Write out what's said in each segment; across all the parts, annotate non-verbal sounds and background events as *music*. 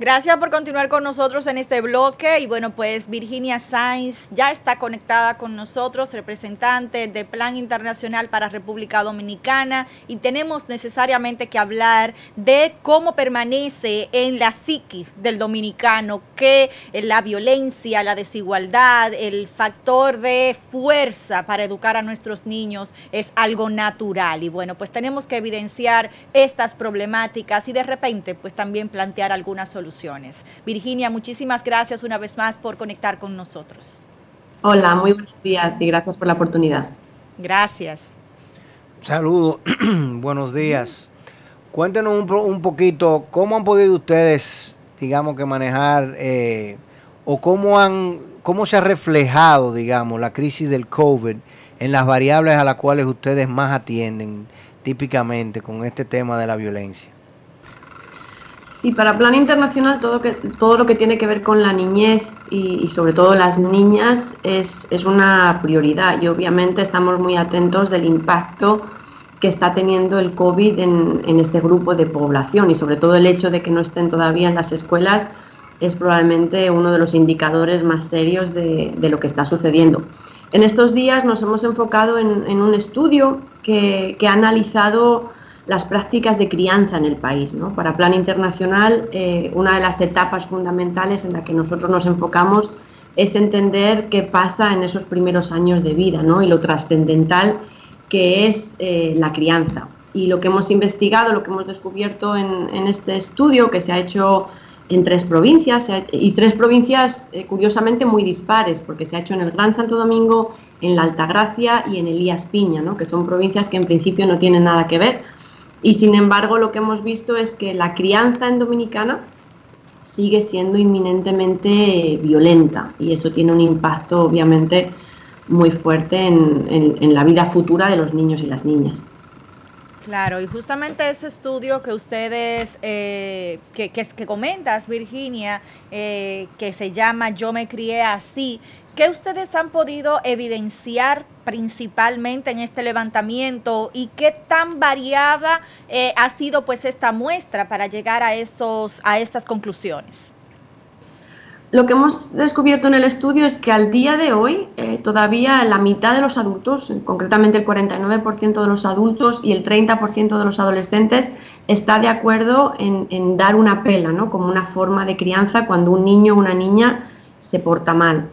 Gracias por continuar con nosotros en este bloque. Y bueno, pues Virginia Sainz ya está conectada con nosotros, representante de Plan Internacional para República Dominicana. Y tenemos necesariamente que hablar de cómo permanece en la psiquis del dominicano que la violencia, la desigualdad, el factor de fuerza para educar a nuestros niños es algo natural. Y bueno, pues tenemos que evidenciar estas problemáticas y de repente pues también plantear algunas soluciones Virginia, muchísimas gracias una vez más por conectar con nosotros. Hola, muy buenos días y gracias por la oportunidad. Gracias. Saludos, *clears throat* buenos días. Cuéntenos un, poquito cómo han podido ustedes, digamos que manejar eh, o cómo han, cómo se ha reflejado, digamos, la crisis del COVID en las variables a las cuales ustedes más atienden típicamente con este tema de la violencia. Sí, para Plan Internacional todo, que, todo lo que tiene que ver con la niñez y, sobre todo las niñas es, una prioridad y obviamente estamos muy atentos del impacto que está teniendo el COVID en, este grupo de población y sobre todo el hecho de que no estén todavía en las escuelas es probablemente uno de los indicadores más serios de, lo que está sucediendo. En estos días nos hemos enfocado en, un estudio que, que ha analizado las prácticas de crianza en el país. ¿no? Para Plan Internacional, eh, una de las etapas fundamentales en la que nosotros nos enfocamos es entender qué pasa en esos primeros años de vida ¿no? y lo trascendental que es eh, la crianza. Y lo que hemos investigado, lo que hemos descubierto en, este estudio, que se ha hecho en tres provincias, y tres provincias eh, curiosamente muy dispares, porque se ha hecho en el Gran Santo Domingo, en la Altagracia y en Elías Piña, ¿no? que son provincias que en principio no tienen nada que ver, y sin embargo, lo que hemos visto es que la crianza en Dominicana sigue siendo inminentemente violenta y eso tiene un impacto obviamente muy fuerte en, la vida futura de los niños y las niñas. Claro, y justamente ese estudio que ustedes, eh, que, que, comentas, Virginia, eh, que se llama Yo me crié así, ¿Qué ustedes han podido evidenciar principalmente en este levantamiento y qué tan variada eh, ha sido pues esta muestra para llegar a, estos, a estas conclusiones? Lo que hemos descubierto en el estudio es que al día de hoy eh, todavía la mitad de los adultos, concretamente el 49% de los adultos y el 30% de los adolescentes, está de acuerdo en, dar una pela, ¿no? como una forma de crianza cuando un niño o una niña se porta mal.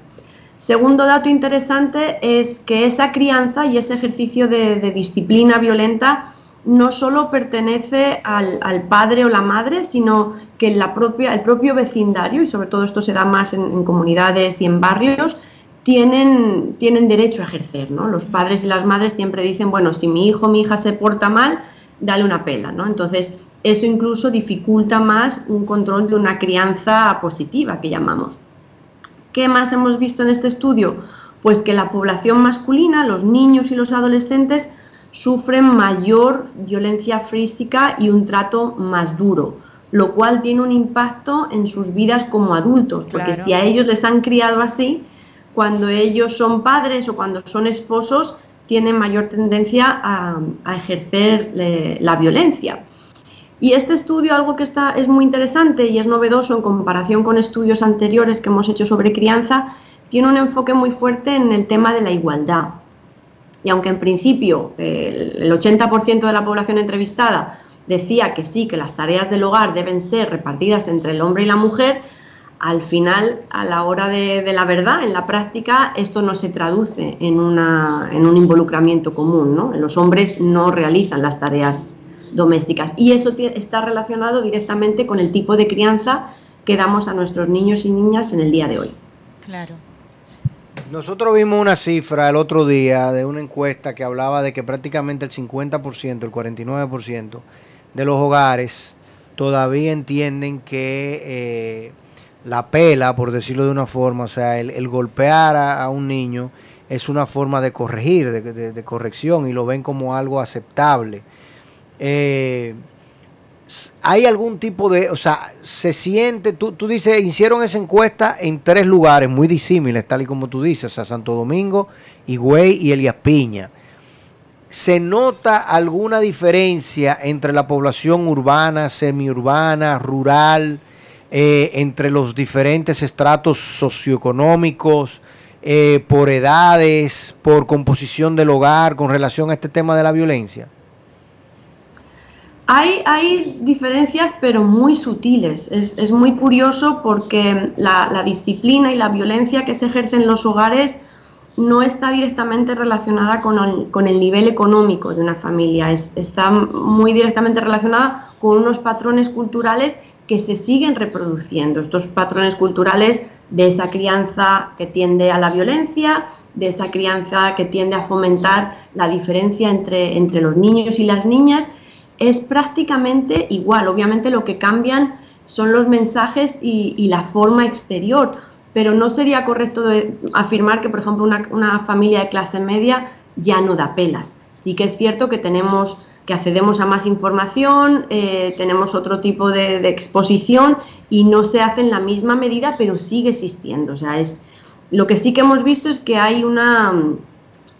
Segundo dato interesante es que esa crianza y ese ejercicio de, disciplina violenta no solo pertenece al, padre o la madre, sino que la propia, el propio vecindario, y sobre todo esto se da más en, comunidades y en barrios, tienen, tienen derecho a ejercer. ¿no? Los padres y las madres siempre dicen, bueno, si mi hijo o mi hija se porta mal, dale una pela. ¿no? Entonces, eso incluso dificulta más un control de una crianza positiva, que llamamos. ¿Qué más hemos visto en este estudio? Pues que la población masculina, los niños y los adolescentes, sufren mayor violencia física y un trato más duro, lo cual tiene un impacto en sus vidas como adultos, porque si a ellos les han criado así, cuando ellos son padres o cuando son esposos, tienen mayor tendencia a, ejercer eh, la violencia. Y este estudio, algo que está, es muy interesante y es novedoso en comparación con estudios anteriores que hemos hecho sobre crianza, tiene un enfoque muy fuerte en el tema de la igualdad. Y aunque en principio el 80% de la población entrevistada decía que sí, que las tareas del hogar deben ser repartidas entre el hombre y la mujer, al final, a la hora de, la verdad, en la práctica, esto no se traduce en, una, en un involucramiento común. ¿no? Los hombres no realizan las tareas domésticas. Y eso está relacionado directamente con el tipo de crianza que damos a nuestros niños y niñas en el día de hoy. Claro. Nosotros vimos una cifra el otro día de una encuesta que hablaba de que prácticamente el 50%, el 49% de los hogares todavía entienden que eh, la pela, por decirlo de una forma, o sea, el, golpear a, un niño es una forma de corregir, de corrección, y lo ven como algo aceptable. Eh, ¿Hay algún tipo de, o sea, se siente, tú, tú dices, hicieron esa encuesta en tres lugares muy disímiles, tal y como tú dices, o sea, Santo Domingo, Higüey y Elías Piña. ¿Se nota alguna diferencia entre la población urbana, semiurbana, rural, eh, entre los diferentes estratos socioeconómicos, eh, por edades, por composición del hogar, con relación a este tema de la violencia? Hay, hay diferencias, pero muy sutiles. Es, muy curioso porque la, disciplina y la violencia que se ejerce en los hogares no está directamente relacionada con el, nivel económico de una familia, está muy directamente relacionada con unos patrones culturales que se siguen reproduciendo, estos patrones culturales de esa crianza que tiende a la violencia, de esa crianza que tiende a fomentar la diferencia entre, entre los niños y las niñas, es prácticamente igual. Obviamente lo que cambian son los mensajes y, la forma exterior, pero no sería correcto afirmar que, por ejemplo, una, familia de clase media ya no da pelas. Sí que es cierto que tenemos que accedemos a más información, eh, tenemos otro tipo de, exposición y no se hace en la misma medida, pero sigue existiendo. O sea, es, lo que sí que hemos visto es que hay una,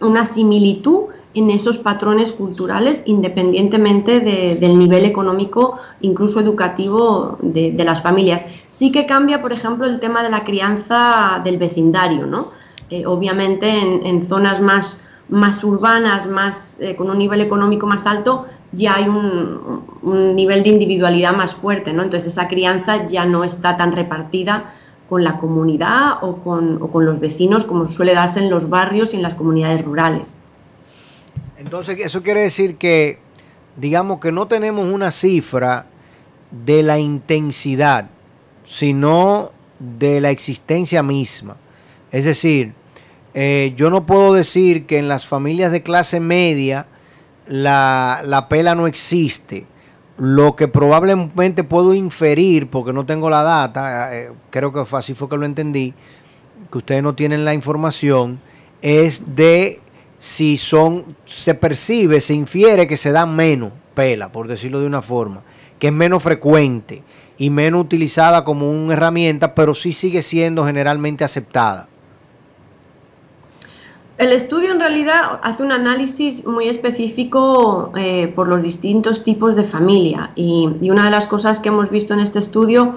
una similitud en esos patrones culturales independientemente del nivel económico, incluso educativo de, las familias. Sí que cambia, por ejemplo, el tema de la crianza del vecindario, ¿no? Eh, obviamente en zonas más más urbanas, más eh, con un nivel económico más alto, ya hay un, nivel de individualidad más fuerte, ¿no? Entonces esa crianza ya no está tan repartida con la comunidad o con, o con los vecinos como suele darse en los barrios y en las comunidades rurales. Entonces eso quiere decir que, digamos que no tenemos una cifra de la intensidad, sino de la existencia misma. Es decir, eh, yo no puedo decir que en las familias de clase media la, pela no existe. Lo que probablemente puedo inferir, porque no tengo la data, eh, creo que así fue que lo entendí, que ustedes no tienen la información, es de si son, se percibe, se infiere que se da menos pela, por decirlo de una forma, que es menos frecuente y menos utilizada como una herramienta, pero sí sigue siendo generalmente aceptada. El estudio en realidad hace un análisis muy específico eh, por los distintos tipos de familia y, una de las cosas que hemos visto en este estudio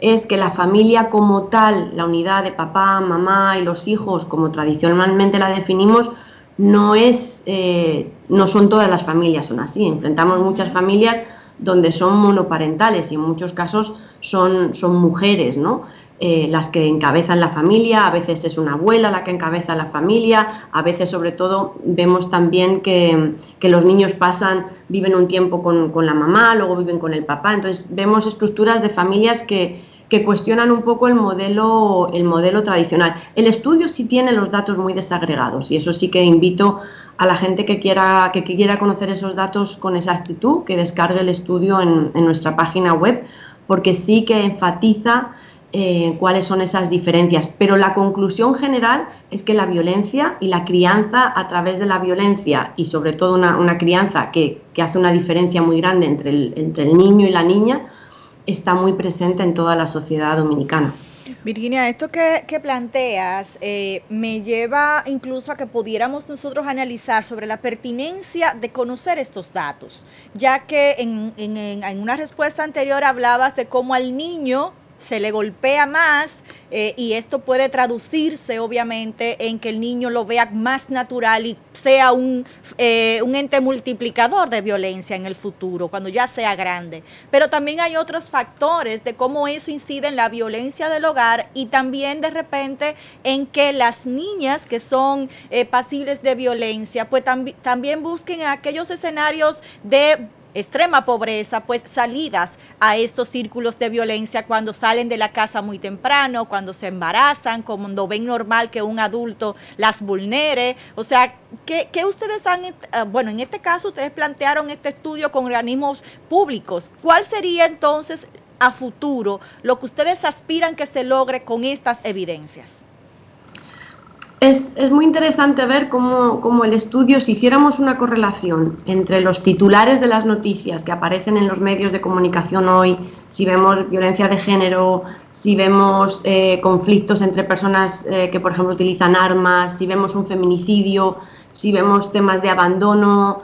es que la familia como tal, la unidad de papá, mamá y los hijos, como tradicionalmente la definimos, no es, eh, no son todas las familias, son así. Enfrentamos muchas familias donde son monoparentales y en muchos casos son, son mujeres, ¿no? Eh, las que encabezan la familia, a veces es una abuela la que encabeza la familia, a veces sobre todo vemos también que, los niños pasan, viven un tiempo con, la mamá, luego viven con el papá, entonces vemos estructuras de familias que, cuestionan un poco el modelo, el modelo tradicional. El estudio sí tiene los datos muy desagregados y eso sí que invito a la gente que quiera, que quiera conocer esos datos con exactitud, que descargue el estudio en, nuestra página web, porque sí que enfatiza eh, cuáles son esas diferencias. Pero la conclusión general es que la violencia y la crianza a través de la violencia y sobre todo una, crianza que, hace una diferencia muy grande entre el, entre el niño y la niña está muy presente en toda la sociedad dominicana. Virginia, esto que, planteas eh, me lleva incluso a que pudiéramos nosotros analizar sobre la pertinencia de conocer estos datos, ya que en, una respuesta anterior hablabas de cómo al niño se le golpea más eh, y esto puede traducirse obviamente en que el niño lo vea más natural y sea un, eh, un ente multiplicador de violencia en el futuro, cuando ya sea grande. Pero también hay otros factores de cómo eso incide en la violencia del hogar y también de repente en que las niñas que son eh, pasibles de violencia, pues también busquen aquellos escenarios de extrema pobreza, pues salidas a estos círculos de violencia cuando salen de la casa muy temprano, cuando se embarazan, cuando ven normal que un adulto las vulnere. O sea, ¿qué, ustedes han, eh, bueno, en este caso ustedes plantearon este estudio con organismos públicos. ¿Cuál sería entonces a futuro lo que ustedes aspiran que se logre con estas evidencias? Es, muy interesante ver cómo, el estudio, si hiciéramos una correlación entre los titulares de las noticias que aparecen en los medios de comunicación hoy, si vemos violencia de género, si vemos eh, conflictos entre personas eh, que, por ejemplo, utilizan armas, si vemos un feminicidio, si vemos temas de abandono,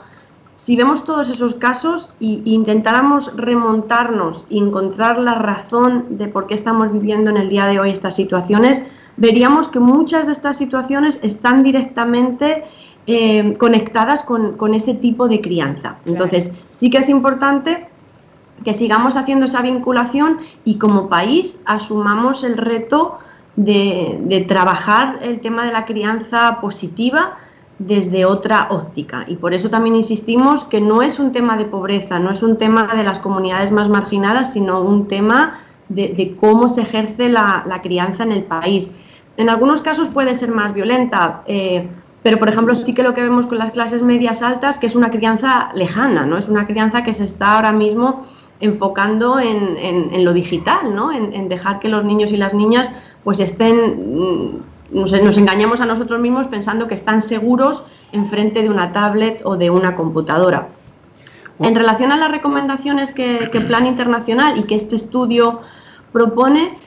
si vemos todos esos casos e intentáramos remontarnos y encontrar la razón de por qué estamos viviendo en el día de hoy estas situaciones, veríamos que muchas de estas situaciones están directamente eh, conectadas con, ese tipo de crianza. Entonces, sí que es importante que sigamos haciendo esa vinculación y como país asumamos el reto de, trabajar el tema de la crianza positiva desde otra óptica. Y por eso también insistimos que no es un tema de pobreza, no es un tema de las comunidades más marginadas, sino un tema de, cómo se ejerce la, crianza en el país. En algunos casos puede ser más violenta. Eh, pero, por ejemplo, sí que lo que vemos con las clases medias altas, que es una crianza lejana, ¿no? Es una crianza que se está ahora mismo enfocando en, lo digital, ¿no? En, dejar que los niños y las niñas pues estén, mm, nos, nos, engañamos a nosotros mismos pensando que están seguros enfrente de una tablet o de una computadora. En relación a las recomendaciones que, que Plan Internacional y que este estudio propone,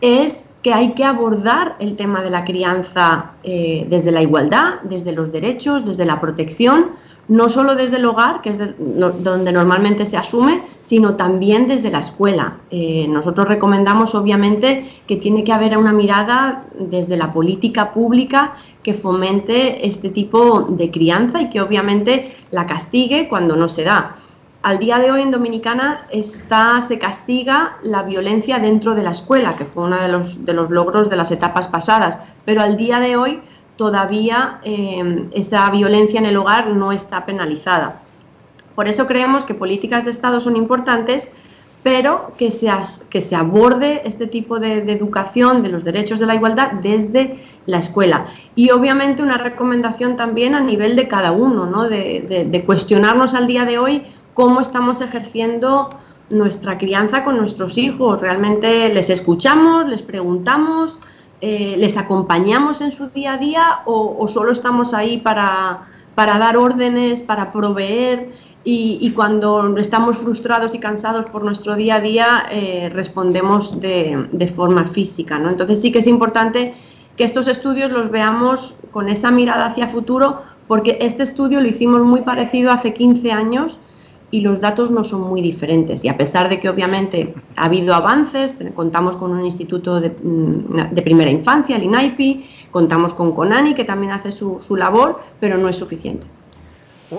es que hay que abordar el tema de la crianza eh, desde la igualdad, desde los derechos, desde la protección, no solo desde el hogar, que es donde normalmente se asume, sino también desde la escuela. Eh, nosotros recomendamos, obviamente, que tiene que haber una mirada desde la política pública que fomente este tipo de crianza y que obviamente la castigue cuando no se da. Al día de hoy en Dominicana está, se castiga la violencia dentro de la escuela, que fue uno de los, de los logros de las etapas pasadas, pero al día de hoy todavía eh, esa violencia en el hogar no está penalizada. Por eso creemos que políticas de Estado son importantes, pero que se, que se aborde este tipo de, educación de los derechos de la igualdad desde la escuela. Y obviamente una recomendación también a nivel de cada uno, ¿no? de cuestionarnos al día de hoy cómo estamos ejerciendo nuestra crianza con nuestros hijos. Realmente les escuchamos, les preguntamos, eh, les acompañamos en su día a día o, solo estamos ahí para, para, dar órdenes, para proveer y, cuando estamos frustrados y cansados por nuestro día a día eh, respondemos de, de, forma física. ¿no? Entonces sí que es importante que estos estudios los veamos con esa mirada hacia futuro porque este estudio lo hicimos muy parecido hace 15 años y los datos no son muy diferentes. Y a pesar de que obviamente ha habido avances, contamos con un instituto de, mm, primera infancia, el INAIPI, contamos con CONANI, que también hace su, labor, pero no es suficiente.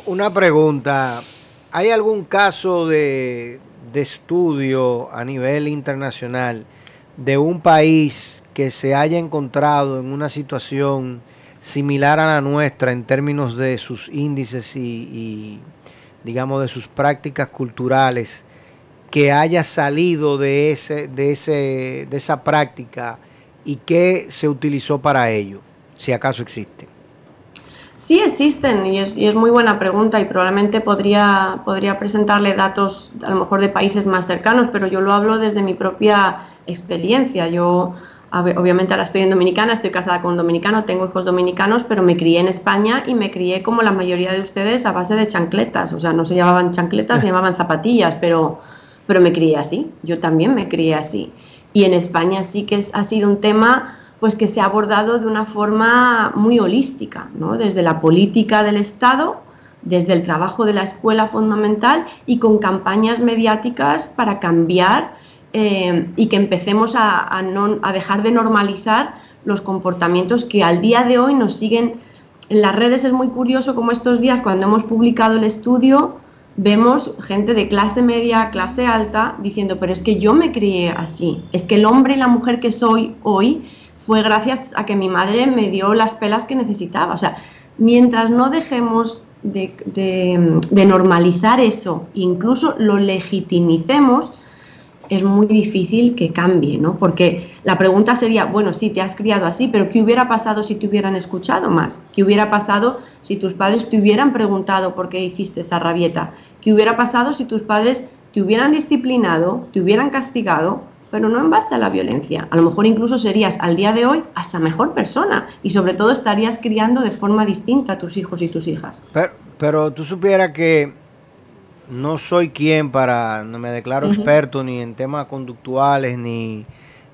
Una pregunta, ¿hay algún caso de, de estudio a nivel internacional de un país que se haya encontrado en una situación similar a la nuestra en términos de sus índices y digamos, de sus prácticas culturales, que haya salido de, ese, de, ese, de esa práctica y qué se utilizó para ello, si acaso existe. Sí existen y es, y es, muy buena pregunta y probablemente podría, podría presentarle datos a lo mejor de países más cercanos, pero yo lo hablo desde mi propia experiencia. Yo obviamente ahora estoy en Dominicana, estoy casada con un dominicano, tengo hijos dominicanos, pero me crié en España y me crié como la mayoría de ustedes a base de chancletas, o sea, no se llamaban chancletas, se *laughs* llamaban zapatillas, pero, pero me crié así, yo también me crié así. Y en España sí que ha sido un tema pues que se ha abordado de una forma muy holística, ¿no? desde la política del Estado, desde el trabajo de la escuela fundamental y con campañas mediáticas para cambiar eh, y que empecemos a, dejar de normalizar los comportamientos que al día de hoy nos siguen. En las redes es muy curioso como estos días, cuando hemos publicado el estudio, vemos gente de clase media, clase alta, diciendo, pero es que yo me crié así, es que el hombre y la mujer que soy hoy fue gracias a que mi madre me dio las pelas que necesitaba. O sea, mientras no dejemos de, de normalizar eso, incluso lo legitimicemos, es muy difícil que cambie, ¿no? Porque la pregunta sería, bueno, sí, te has criado así, pero ¿qué hubiera pasado si te hubieran escuchado más? ¿Qué hubiera pasado si tus padres te hubieran preguntado por qué hiciste esa rabieta? ¿Qué hubiera pasado si tus padres te hubieran disciplinado, te hubieran castigado, pero no en base a la violencia? A lo mejor incluso serías al día de hoy hasta mejor persona y sobre todo estarías criando de forma distinta a tus hijos y tus hijas. Pero, pero tú supieras que no soy quien para, no me declaro experto ni en temas conductuales ni,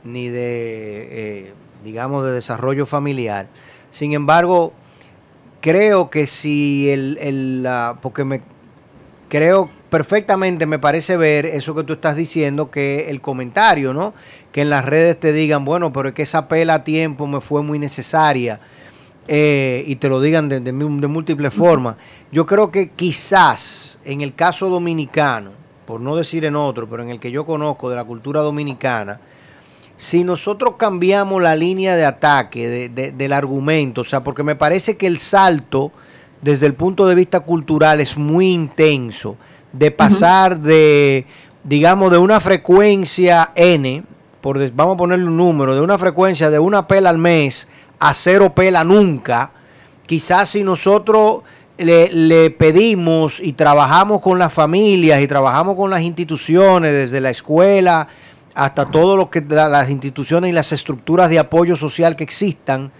ni de, eh, digamos, de desarrollo familiar. Sin embargo, creo que si el, el porque me, creo perfectamente, me parece ver eso que tú estás diciendo, que el comentario, ¿no? Que en las redes te digan, bueno, pero es que esa pela a tiempo me fue muy necesaria. Eh, y te lo digan de, de múltiples formas. Yo creo que quizás en el caso dominicano, por no decir en otro, pero en el que yo conozco de la cultura dominicana, si nosotros cambiamos la línea de ataque del argumento, o sea, porque me parece que el salto desde el punto de vista cultural es muy intenso, de pasar de, digamos, de una frecuencia N, por, vamos a ponerle un número, de una frecuencia de una pela al mes a cero pela nunca, quizás si nosotros le, pedimos y trabajamos con las familias y trabajamos con las instituciones, desde la escuela hasta todo lo que las instituciones y las estructuras de apoyo social que existan,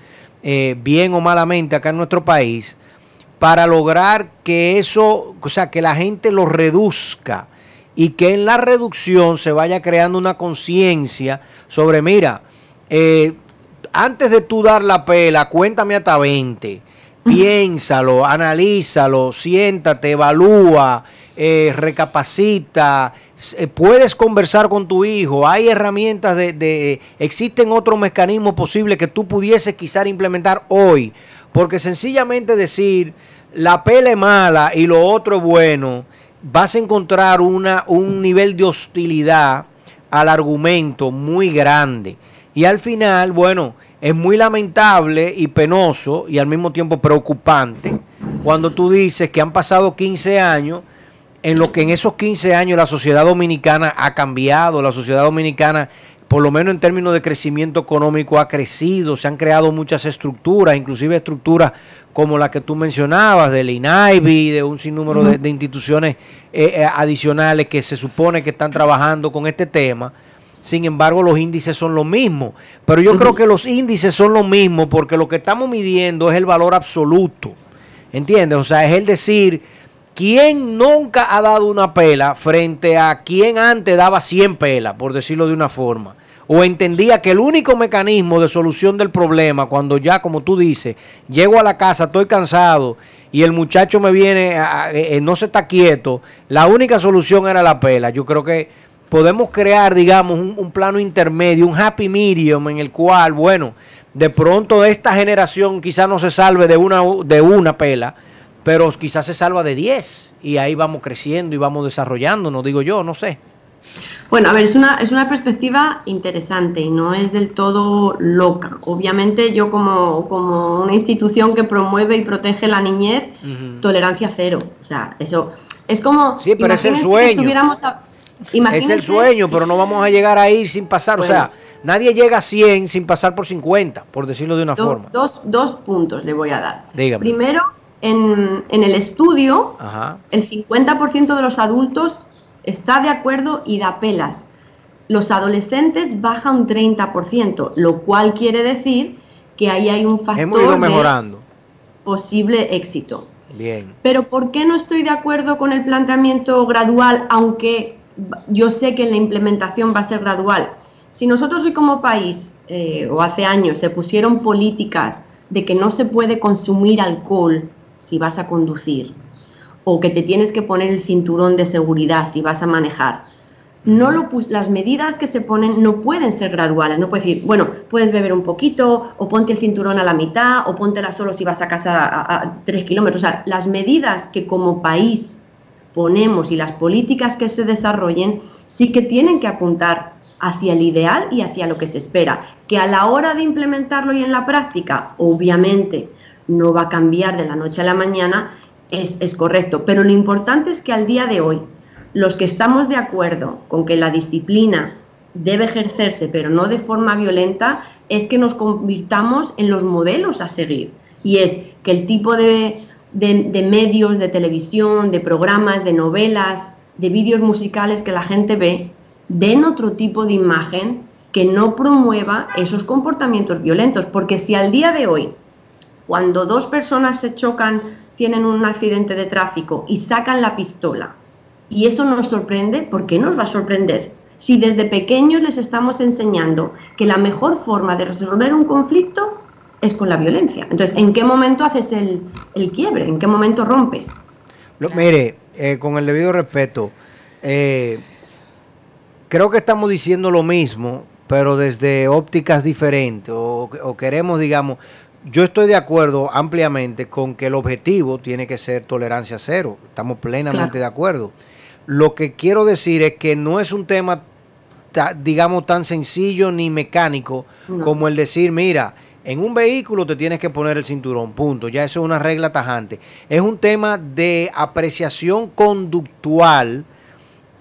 eh, bien o malamente acá en nuestro país, para lograr que eso, o sea, que la gente lo reduzca y que en la reducción se vaya creando una conciencia sobre, mira, eh, antes de tú dar la pela, cuéntame hasta 20 *laughs* piénsalo, analízalo, siéntate, evalúa, eh, recapacita, eh, puedes conversar con tu hijo, hay herramientas de, existen otros mecanismos posibles que tú pudieses quizás implementar hoy, porque sencillamente decir la pele mala y lo otro es bueno, vas a encontrar una, un nivel de hostilidad al argumento muy grande. Y al final, bueno, es muy lamentable y penoso y al mismo tiempo preocupante cuando tú dices que han pasado 15 años en lo que en esos 15 años la sociedad dominicana ha cambiado, la sociedad dominicana por lo menos en términos de crecimiento económico ha crecido, se han creado muchas estructuras, inclusive estructuras como la que tú mencionabas, del INAIBI, de un sinnúmero de, instituciones eh, eh, adicionales que se supone que están trabajando con este tema sin embargo, los índices son los mismos. Pero yo creo que los índices son los mismos porque lo que estamos midiendo es el valor absoluto. ¿Entiendes? O sea, es el decir, ¿quién nunca ha dado una pela frente a quien antes daba 100 pelas, por decirlo de una forma? O entendía que el único mecanismo de solución del problema, cuando ya, como tú dices, llego a la casa, estoy cansado y el muchacho me viene, eh, no se está quieto, la única solución era la pela. Yo creo que podemos crear, digamos, un, plano intermedio, un happy medium en el cual, bueno, de pronto esta generación quizás no se salve de una, de una pela, pero quizás se salva de 10 y ahí vamos creciendo y vamos desarrollando, no digo yo, no sé. Bueno, a ver, es una, es una perspectiva interesante y no es del todo loca. Obviamente yo como, como una institución que promueve y protege la niñez, tolerancia cero. O sea, eso es como... Sí, pero es el sueño. Es el sueño, pero no vamos a llegar ahí sin pasar. o sea, nadie llega a 100 sin pasar por 50, por decirlo de una forma. Dos, dos, puntos le voy a dar. Primero, en, el estudio, el 50% de los adultos está de acuerdo y da pelas. Los adolescentes baja un 30%, lo cual quiere decir que ahí hay un factor mejorando. de posible éxito. Bien. Pero ¿por qué no estoy de acuerdo con el planteamiento gradual, aunque yo sé que la implementación va a ser gradual. Si nosotros hoy como país, eh, o hace años, se pusieron políticas de que no se puede consumir alcohol si vas a conducir, o que te tienes que poner el cinturón de seguridad si vas a manejar, no lo las medidas que se ponen no pueden ser graduales. No puedes decir, bueno, puedes beber un poquito, o ponte el cinturón a la mitad, o póntela solo si vas a casa a, a tres kilómetros. O sea, las medidas que como país ponemos y las políticas que se desarrollen sí que tienen que apuntar hacia el ideal y hacia lo que se espera. Que a la hora de implementarlo y en la práctica, obviamente, no va a cambiar de la noche a la mañana, es, es correcto. Pero lo importante es que al día de hoy, los que estamos de acuerdo con que la disciplina debe ejercerse, pero no de forma violenta, es que nos convirtamos en los modelos a seguir. Y es que el tipo de de, medios, de televisión, de programas, de novelas, de vídeos musicales que la gente ve, den otro tipo de imagen que no promueva esos comportamientos violentos. Porque si al día de hoy, cuando dos personas se chocan, tienen un accidente de tráfico y sacan la pistola, y eso nos sorprende, ¿por qué nos va a sorprender? Si desde pequeños les estamos enseñando que la mejor forma de resolver un conflicto es con la violencia. Entonces, ¿en qué momento haces el, quiebre? ¿En qué momento rompes? Lo, mire, eh, con el debido respeto, eh, creo que estamos diciendo lo mismo, pero desde ópticas diferentes, o, queremos, digamos, yo estoy de acuerdo ampliamente con que el objetivo tiene que ser tolerancia cero, estamos plenamente de acuerdo. Lo que quiero decir es que no es un tema, digamos, tan sencillo ni mecánico como el decir, mira, en un vehículo te tienes que poner el cinturón, punto. Ya eso es una regla tajante. Es un tema de apreciación conductual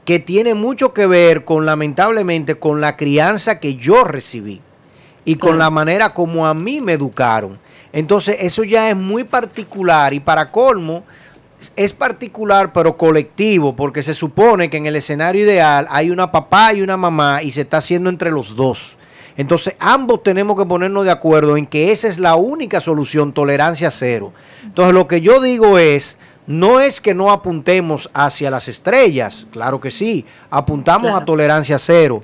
que tiene mucho que ver con, lamentablemente, con la crianza que yo recibí y con la manera como a mí me educaron. Entonces, eso ya es muy particular y para colmo, es particular pero colectivo, porque se supone que en el escenario ideal hay una papá y una mamá y se está haciendo entre los dos. Entonces, ambos tenemos que ponernos de acuerdo en que esa es la única solución, tolerancia cero. Entonces, lo que yo digo es, no es que no apuntemos hacia las estrellas, claro que sí, apuntamos a tolerancia cero,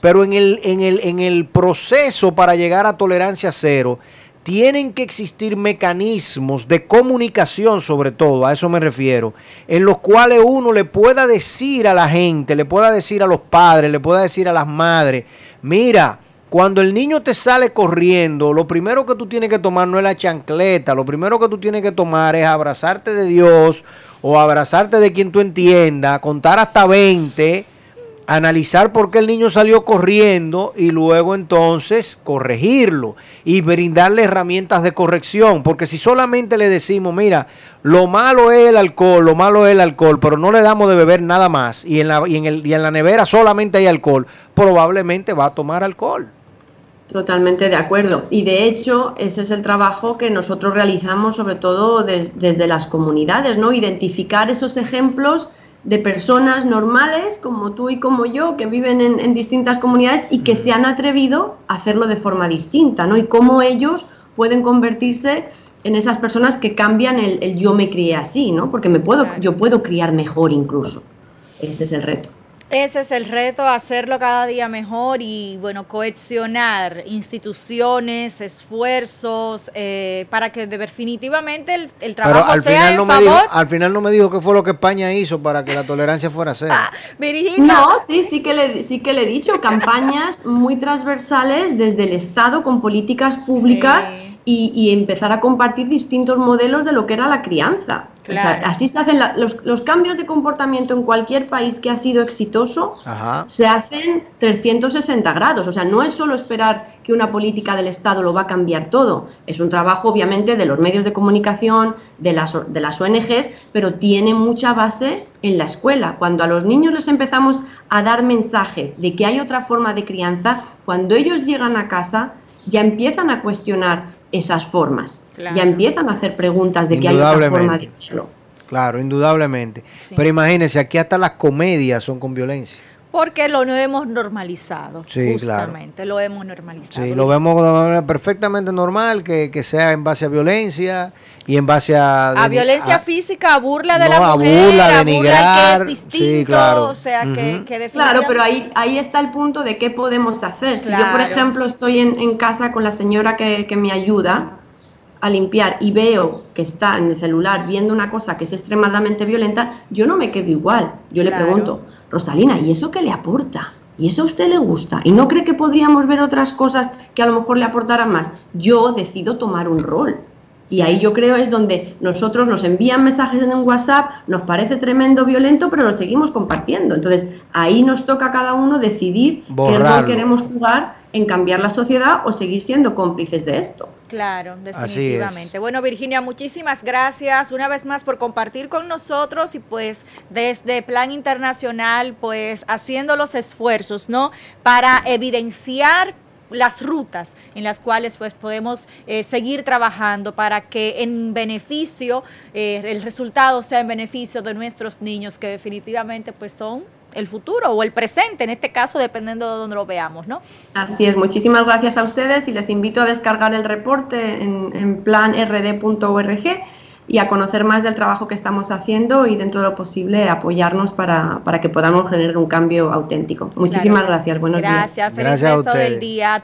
pero en el, en, el, en el proceso para llegar a tolerancia cero, tienen que existir mecanismos de comunicación, sobre todo, a eso me refiero, en los cuales uno le pueda decir a la gente, le pueda decir a los padres, le pueda decir a las madres, mira, cuando el niño te sale corriendo, lo primero que tú tienes que tomar no es la chancleta, lo primero que tú tienes que tomar es abrazarte de Dios o abrazarte de quien tú entiendas, contar hasta 20, analizar por qué el niño salió corriendo y luego entonces corregirlo y brindarle herramientas de corrección, porque si solamente le decimos, mira, lo malo es el alcohol, lo malo es el alcohol, pero no le damos de beber nada más y en la, y en el, y en la nevera solamente hay alcohol, probablemente va a tomar alcohol. Totalmente de acuerdo. Y de hecho, ese es el trabajo que nosotros realizamos, sobre todo desde las comunidades, ¿no? Identificar esos ejemplos de personas normales como tú y como yo que viven en, distintas comunidades y que se han atrevido a hacerlo de forma distinta, ¿no? Y cómo ellos pueden convertirse en esas personas que cambian el, yo me crié así, ¿no? Porque me puedo, yo puedo criar mejor incluso. Ese es el reto. Ese es el reto, hacerlo cada día mejor y, bueno, cohesionar instituciones, esfuerzos, eh, para que definitivamente el, trabajo al sea final no Me dijo, al final no me dijo qué fue lo que España hizo para que la tolerancia fuera cero. *laughs* Ah, no, sí, sí que, le, sí que le he dicho, campañas muy transversales desde el Estado con políticas públicas y, empezar a compartir distintos modelos de lo que era la crianza. Así se hacen los, cambios de comportamiento en cualquier país que ha sido exitoso, se hacen 360 grados. O sea, no es solo esperar que una política del Estado lo va a cambiar todo. Es un trabajo, obviamente, de los medios de comunicación, de las, de las ONGs, pero tiene mucha base en la escuela. Cuando a los niños les empezamos a dar mensajes de que hay otra forma de crianza, cuando ellos llegan a casa ya empiezan a cuestionar esas formas. Ya empiezan a hacer preguntas de que hay otra forma de hacerlo. Claro, indudablemente. Pero imagínense, aquí hasta las comedias son con violencia. Porque lo hemos normalizado. Sí, justamente, lo hemos normalizado. Sí, lo vemos perfectamente normal, que, sea en base a violencia y en base a... A violencia física, a burla de la mujer, burla, denigrar, que es distinto, claro. o sea, que, Claro, pero ahí, ahí está el punto de qué podemos hacer. Si yo, por ejemplo, estoy en, en casa con la señora que, que me ayuda a limpiar y veo que está en el celular viendo una cosa que es extremadamente violenta, yo no me quedo igual. Yo le pregunto Rosalina, ¿y eso qué le aporta? ¿Y eso a usted le gusta? ¿Y no cree que podríamos ver otras cosas que a lo mejor le aportaran más? Yo decido tomar un rol. Y ahí yo creo es donde nosotros nos envían mensajes en un WhatsApp, nos parece tremendo violento, pero lo seguimos compartiendo. Entonces ahí nos toca a cada uno decidir qué rol queremos jugar en cambiar la sociedad o seguir siendo cómplices de esto. Claro, definitivamente. Bueno, Virginia, muchísimas gracias una vez más por compartir con nosotros y pues desde Plan Internacional, pues haciendo los esfuerzos, ¿no? Para evidenciar las rutas en las cuales pues podemos eh, seguir trabajando para que en beneficio, eh, el resultado sea en beneficio de nuestros niños que definitivamente pues son el futuro o el presente, en este caso, dependiendo de donde lo veamos, ¿no? Así es, muchísimas gracias a ustedes y les invito a descargar el reporte en, en planrd.org y a conocer más del trabajo que estamos haciendo y dentro de lo posible apoyarnos para, que podamos generar un cambio auténtico. Muchísimas gracias, buenos días. Gracias, feliz resto del día.